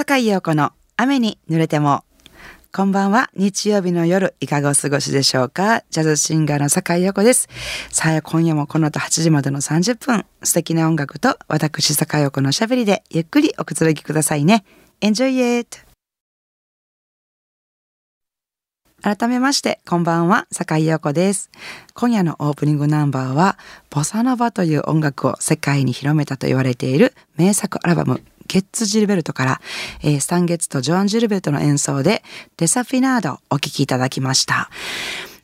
坂井陽子の雨に濡れても。こんばんは。日曜日の夜、いかがお過ごしでしょうかジャズシンガーの坂井陽子です。さあ、今夜もこの後8時までの30分、素敵な音楽と私坂井陽子のしゃべりでゆっくりおくつろぎくださいね。Enjoy it! 改めまして、こんばんは、坂井陽子です。今夜のオープニングナンバーは、ボサノバという音楽を世界に広めたと言われている名作アルバム、ゲッツ・ジルベルトから、えー、スタンゲッツとジョアン・ジルベルトの演奏で、デサフィナードをお聴きいただきました。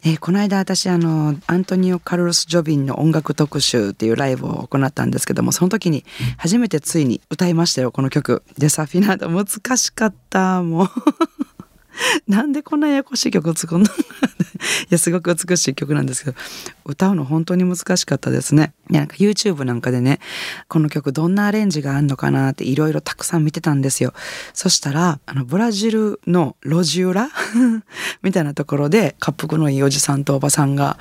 えー、この間私あのアントニオ・カルロス・ジョビンの音楽特集っていうライブを行ったんですけどもその時に初めてついに歌いましたよこの曲「デサフィナード」難しかったもう。なんでこんなややこしい曲作るの？いやすごく美しい曲なんですけど歌うの本当に難しかったですね。なんか YouTube なんかでねこの曲どんなアレンジがあるのかなっていろいろたくさん見てたんですよ。そしたらあのブラジルの路地裏？みたいなところで滑腹のいいおじさんとおばさんが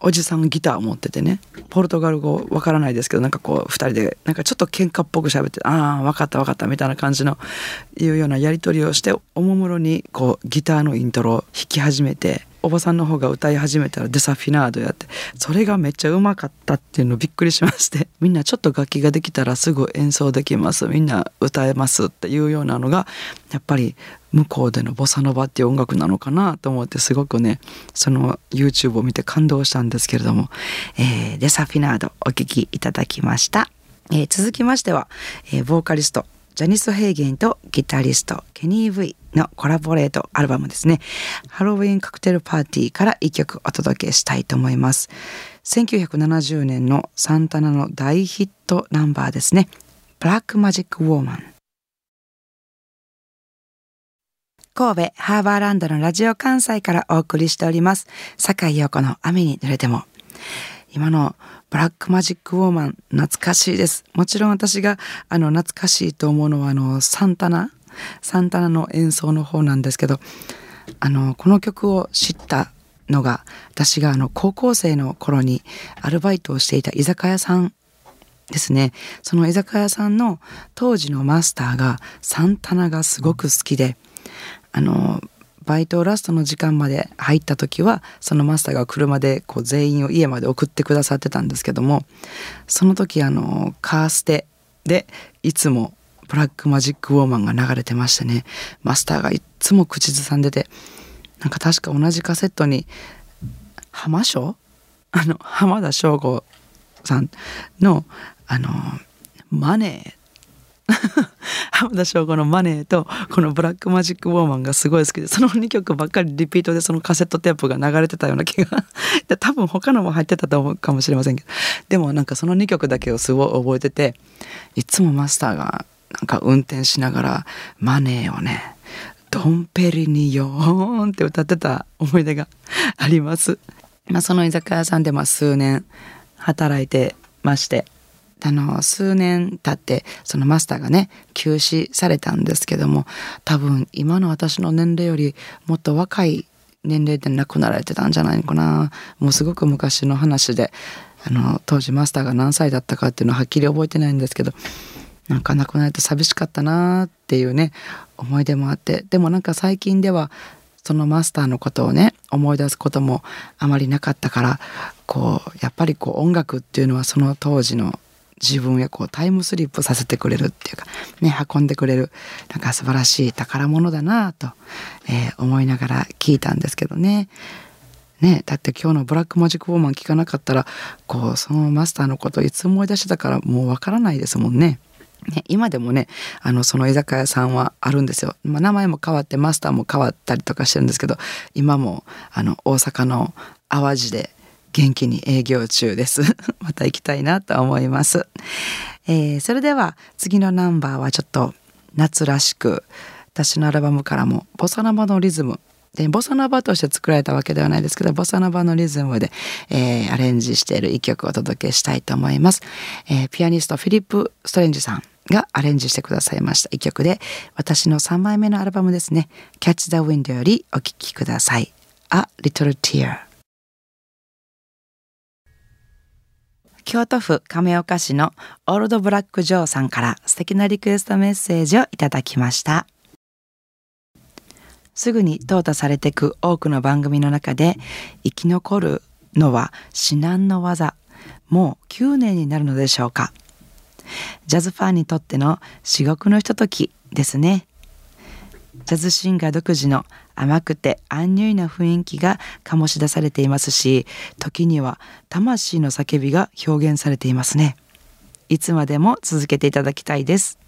おじさんギターを持っててねポルトガル語わからないですけどなんかこう2人でなんかちょっと喧嘩っぽく喋って「ああ分かった分かった」みたいな感じのいうようなやり取りをしておもむろにこうギターのイントロを弾き始めておばさんの方が歌い始めたらデサフィナードやってそれがめっちゃうまかったっていうのびっくりしまして みんなちょっと楽器ができたらすぐ演奏できますみんな歌えますっていうようなのがやっぱり向こうでのボサノバっていう音楽なのかなと思ってすごくねその YouTube を見て感動したんですけれども、えー、デサフィナードお聴きいただきました、えー、続きましては、えー、ボーカリストジャニス・ヘイゲンとギタリストケニー・ヴィのコラボレートアルバムですね。ハロウィンカクテルパーティーから一曲お届けしたいと思います。1970年のサンタナの大ヒットナンバーですね。ブラックマジック・ウォーマン。神戸ハーバーランドのラジオ関西からお送りしております。坂井陽子の雨に濡れても。今のブラックマジックウォーマン懐かしいです。もちろん私があの懐かしいと思うのはあのサンタナサンタナの演奏の方なんですけどあのこの曲を知ったのが私があの高校生の頃にアルバイトをしていた居酒屋さんですねその居酒屋さんの当時のマスターがサンタナがすごく好きであのバイトラストの時間まで入った時はそのマスターが車でこう全員を家まで送ってくださってたんですけどもその時あのカーステでいつもブラックマジックウォーマンが流れてましてねマスターがいっつも口ずさんでてなんか確か同じカセットに浜翔？あの浜田省吾さんのあのマネー浜田省吾の「マネー」とこの「ブラックマジック・ウォーマン」がすごい好きでその2曲ばっかりリピートでそのカセットテープが流れてたような気が。で多分他のも入ってたと思うかもしれませんけど。でもなんかその2曲だけをすごい覚えてていつもマスターがなんか運転しながら「マネー」をね「ドンペリニヨーン」って歌ってた思い出があります。まあ、その居酒屋さんでま数年働いてまして。あの数年経ってそのマスターがね休止されたんですけども多分今の私の年齢よりもっと若い年齢で亡くなられてたんじゃないのかな。もうすごく昔の話であの当時マスターが何歳だったかっていうのははっきり覚えてないんですけどなんか亡くなられて寂しかったなっていうね思い出もあってでもなんか最近ではそのマスターのことをね思い出すこともあまりなかったからこうやっぱりこう音楽っていうのはその当時の自分へこうタイムスリップさせてくれるっていうかね運んでくれるなんか素晴らしい宝物だなと、えー、思いながら聞いたんですけどね。ね、だって今日のブラックマジックウォーマン聞かなかったらこうそのマスターのこといつ思い出してたからもうわからないですもんね。ね、今でもねあのその居酒屋さんはあるんですよ、まあ、名前も変わってマスターも変わったりとかしてるんですけど今もあの大阪の淡路で元気に営業中です。また行きたいなと思います、えー、それでは次のナンバーはちょっと夏らしく私のアルバムからもボサノバのリズムでボサノバとして作られたわけではないですけどボサノバのリズムで、えー、アレンジしている一曲をお届けしたいと思います、えー、ピアニストフィリップ・ストレンジさんがアレンジしてくださいました。一曲で私の3枚目のアルバムですね「Catch the Wind」よりお聴きください「A Little Tear」京都府亀岡市のオールドブラックジョーさんから素敵なリクエストメッセージをいただきました。すぐに淘汰されていく多くの番組の中で生き残るのは至難の技もう9年になるのでしょうかジャズファンにとっての至極のひとときですねジャズシンガー独自の甘くてアンニュイな雰囲気が醸し出されていますし時には魂の叫びが表現されていますね。いつまでも続けていただきたいです。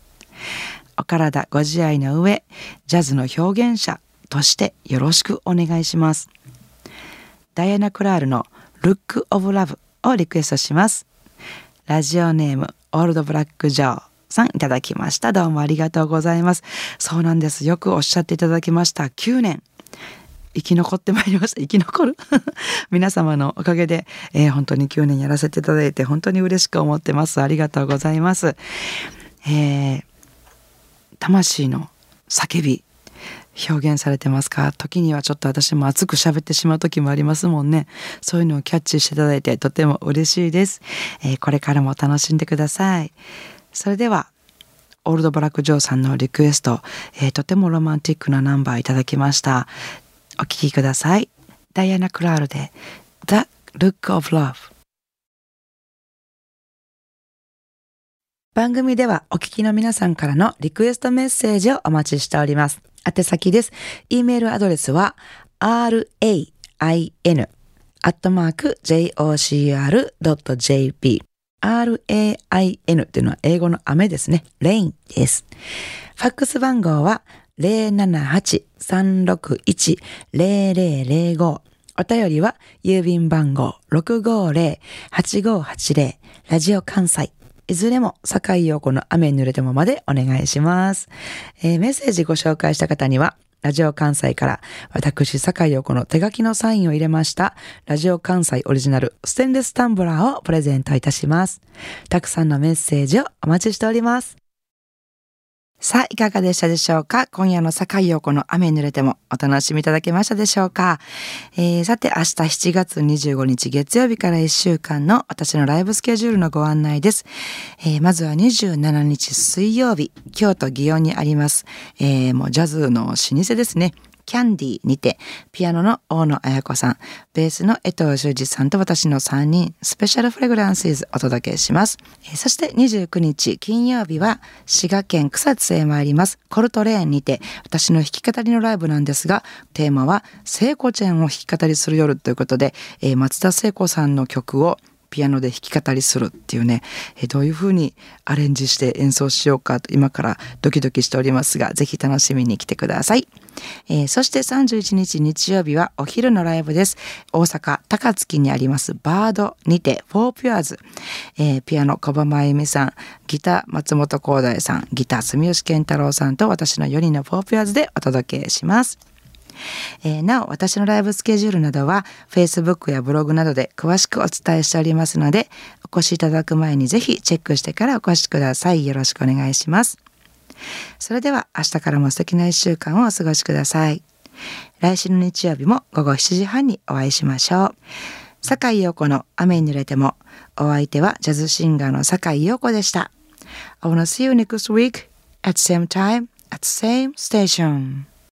お体ご自愛の上ジャズの表現者としてよろしくお願いします。ダイアナ・クラールの「Look of Love」をリクエストします。ラジオネームオールドブラック・ジョー。さんいただきました。どうもありがとうございます。そうなんです。よくおっしゃっていただきました。9年。生き残ってまいりました。生き残る？皆様のおかげで、えー、本当に9年やらせていただいて本当に嬉しく思ってます。ありがとうございます。えー、魂の叫び表現されてますか？時にはちょっと私も熱く喋ってしまう時もありますもんね。そういうのをキャッチしていただいてとても嬉しいです、えー、これからも楽しんでください。それではオールドブラック・ジョーさんのリクエスト、えー、とてもロマンティックなナンバーいただきましたお聴きくださいダイアナ・クラールで The Look of Love 番組ではお聞きの皆さんからのリクエストメッセージをお待ちしております。宛先です。e メールアドレスは rain アットマーク jocr.jp rain っていうのは英語の雨ですね。rain です。ファックス番号は078-361-0005お便りは郵便番号650-8580ラジオ関西いずれも、坂井陽子の雨に濡れてもまでお願いします。えー、メッセージご紹介した方には、ラジオ関西から私、坂井陽子の手書きのサインを入れました、ラジオ関西オリジナルステンレスタンブラーをプレゼントいたします。たくさんのメッセージをお待ちしております。さあ、いかがでしたでしょうか？今夜の坂井陽子の雨濡れてもお楽しみいただけましたでしょうか、えー、さて、明日7月25日月曜日から1週間の私のライブスケジュールのご案内です。えー、まずは27日水曜日、京都祇園にあります、えー、もうジャズの老舗ですね。キャンディーにて、ピアノの大野彩子さん、ベースの江藤修二さんと私の3人、スペシャルフレグランスイズお届けします。えー、そして29日金曜日は、滋賀県草津へ参ります、コルトレーンにて、私の弾き語りのライブなんですが、テーマは、聖子ちゃんを弾き語りする夜ということで、えー、松田聖子さんの曲をピアノで弾き語りするっていうね、えどういう風にアレンジして演奏しようかと今からドキドキしておりますが、ぜひ楽しみに来てください。えー、そして31日日曜日はお昼のライブです。大阪高槻にありますバードにてフォーピュアーズ、えー、ピアノ小葉真由美さん、ギター松本光大さん、ギター住吉健太郎さんと私の4人のフォーピュアーズでお届けします。えー、なお、私のライブスケジュールなどは Facebook やブログなどで詳しくお伝えしておりますので、お越しいただく前にぜひチェックしてからお越しください。よろしくお願いします。それでは明日からも素敵な一週間をお過ごしください。来週の日曜日も午後7時半にお会いしましょう。坂井陽子の雨に濡れても、お相手はジャズシンガーの坂井陽子でした。I wanna see you next week at same time at same station.